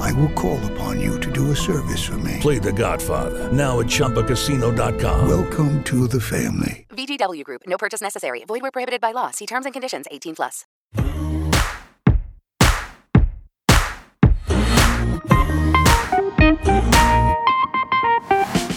I will call upon you to do a service for me. Play The Godfather now at ChumbaCasino.com. Welcome to the family. VGW Group. No purchase necessary. Void where prohibited by law. See terms and conditions. 18 plus.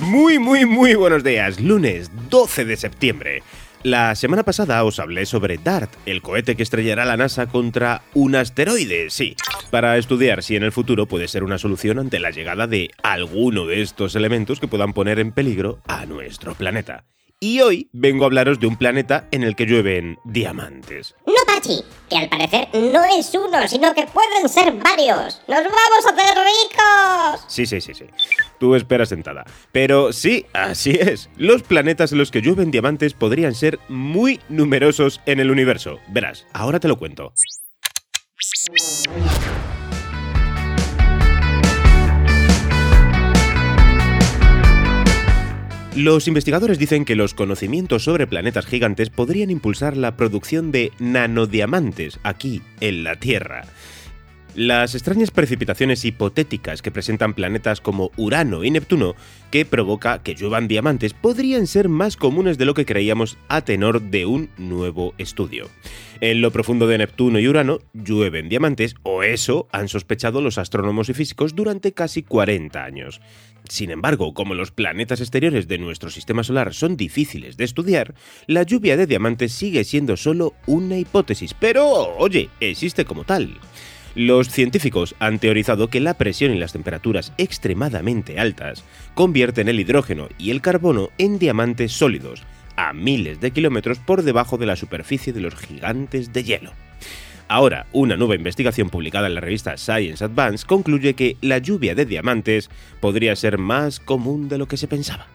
Muy, muy, muy buenos días. Lunes 12 de septiembre. La semana pasada os hablé sobre DART, el cohete que estrellará la NASA contra un asteroide, sí, para estudiar si en el futuro puede ser una solución ante la llegada de alguno de estos elementos que puedan poner en peligro a nuestro planeta. Y hoy vengo a hablaros de un planeta en el que llueven diamantes. Que al parecer no es uno, sino que pueden ser varios. ¡Nos vamos a hacer ricos! Sí, sí, sí, sí. Tú esperas sentada. Pero sí, así es. Los planetas en los que llueven diamantes podrían ser muy numerosos en el universo. Verás, ahora te lo cuento. Los investigadores dicen que los conocimientos sobre planetas gigantes podrían impulsar la producción de nanodiamantes aquí, en la Tierra. Las extrañas precipitaciones hipotéticas que presentan planetas como Urano y Neptuno, que provoca que lluevan diamantes, podrían ser más comunes de lo que creíamos a tenor de un nuevo estudio. En lo profundo de Neptuno y Urano llueven diamantes, o eso han sospechado los astrónomos y físicos durante casi 40 años. Sin embargo, como los planetas exteriores de nuestro sistema solar son difíciles de estudiar, la lluvia de diamantes sigue siendo solo una hipótesis, pero, oye, existe como tal. Los científicos han teorizado que la presión y las temperaturas extremadamente altas convierten el hidrógeno y el carbono en diamantes sólidos, a miles de kilómetros por debajo de la superficie de los gigantes de hielo. Ahora, una nueva investigación publicada en la revista Science Advance concluye que la lluvia de diamantes podría ser más común de lo que se pensaba.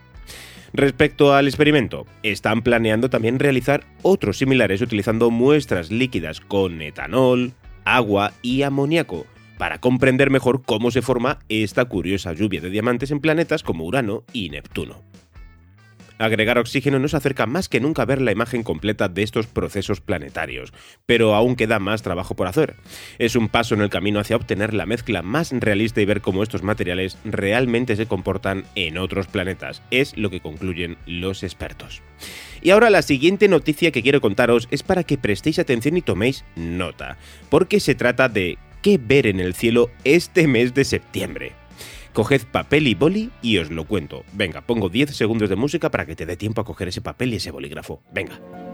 Respecto al experimento, están planeando también realizar otros similares utilizando muestras líquidas con etanol, agua y amoníaco, para comprender mejor cómo se forma esta curiosa lluvia de diamantes en planetas como Urano y Neptuno. Agregar oxígeno nos acerca más que nunca a ver la imagen completa de estos procesos planetarios, pero aún queda más trabajo por hacer. Es un paso en el camino hacia obtener la mezcla más realista y ver cómo estos materiales realmente se comportan en otros planetas, es lo que concluyen los expertos. Y ahora la siguiente noticia que quiero contaros es para que prestéis atención y toméis nota, porque se trata de qué ver en el cielo este mes de septiembre. Coged papel y boli y os lo cuento. Venga, pongo 10 segundos de música para que te dé tiempo a coger ese papel y ese bolígrafo. Venga.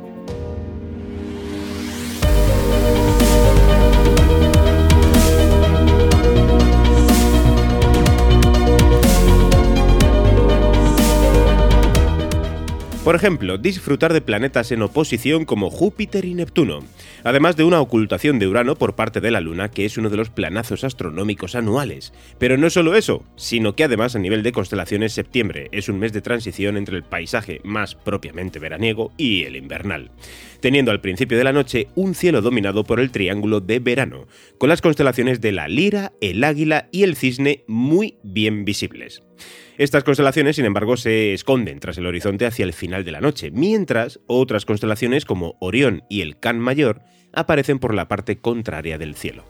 Por ejemplo, disfrutar de planetas en oposición como Júpiter y Neptuno, además de una ocultación de Urano por parte de la Luna, que es uno de los planazos astronómicos anuales. Pero no solo eso, sino que además a nivel de constelaciones septiembre es un mes de transición entre el paisaje más propiamente veraniego y el invernal, teniendo al principio de la noche un cielo dominado por el triángulo de verano, con las constelaciones de la Lira, el Águila y el Cisne muy bien visibles. Estas constelaciones, sin embargo, se esconden tras el horizonte hacia el final de la noche, mientras otras constelaciones como Orión y el Can Mayor aparecen por la parte contraria del cielo.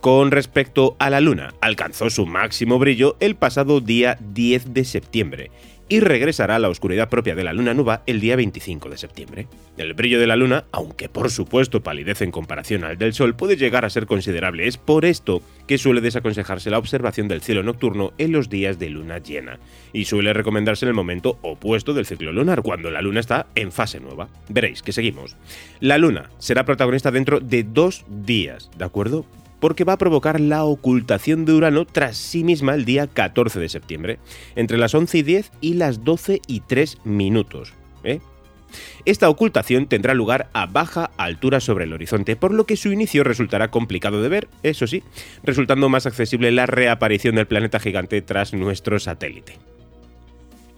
Con respecto a la Luna, alcanzó su máximo brillo el pasado día 10 de septiembre y regresará a la oscuridad propia de la luna nueva el día 25 de septiembre. El brillo de la luna, aunque por supuesto palidece en comparación al del sol, puede llegar a ser considerable. Es por esto que suele desaconsejarse la observación del cielo nocturno en los días de luna llena, y suele recomendarse en el momento opuesto del ciclo lunar, cuando la luna está en fase nueva. Veréis que seguimos. La luna será protagonista dentro de dos días, ¿de acuerdo? Porque va a provocar la ocultación de Urano tras sí misma el día 14 de septiembre, entre las 11 y 10 y las 12 y 3 minutos. ¿eh? Esta ocultación tendrá lugar a baja altura sobre el horizonte, por lo que su inicio resultará complicado de ver, eso sí, resultando más accesible la reaparición del planeta gigante tras nuestro satélite.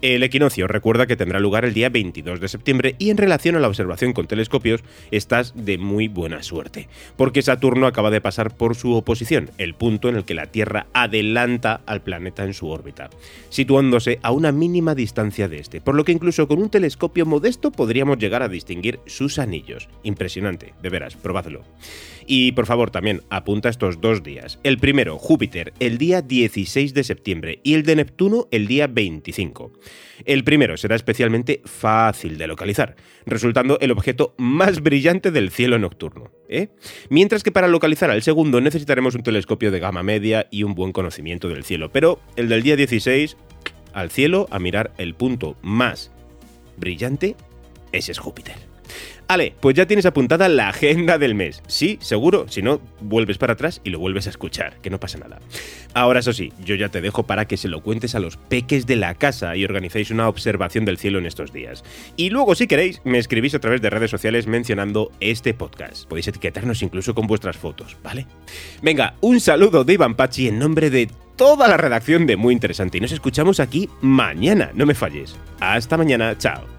El equinoccio recuerda que tendrá lugar el día 22 de septiembre y en relación a la observación con telescopios estás de muy buena suerte, porque Saturno acaba de pasar por su oposición, el punto en el que la Tierra adelanta al planeta en su órbita, situándose a una mínima distancia de este, por lo que incluso con un telescopio modesto podríamos llegar a distinguir sus anillos. Impresionante, de veras, probadlo. Y por favor también apunta estos dos días. El primero, Júpiter, el día 16 de septiembre y el de Neptuno el día 25. El primero será especialmente fácil de localizar, resultando el objeto más brillante del cielo nocturno. ¿eh? Mientras que para localizar al segundo necesitaremos un telescopio de gama media y un buen conocimiento del cielo. Pero el del día 16, al cielo a mirar el punto más brillante, ese es Júpiter. Ale, pues ya tienes apuntada la agenda del mes. Sí, seguro, si no, vuelves para atrás y lo vuelves a escuchar, que no pasa nada. Ahora eso sí, yo ya te dejo para que se lo cuentes a los peques de la casa y organicéis una observación del cielo en estos días. Y luego, si queréis, me escribís a través de redes sociales mencionando este podcast. Podéis etiquetarnos incluso con vuestras fotos, ¿vale? Venga, un saludo de Iván Pachi en nombre de toda la redacción de Muy Interesante y nos escuchamos aquí mañana, no me falles. Hasta mañana, chao.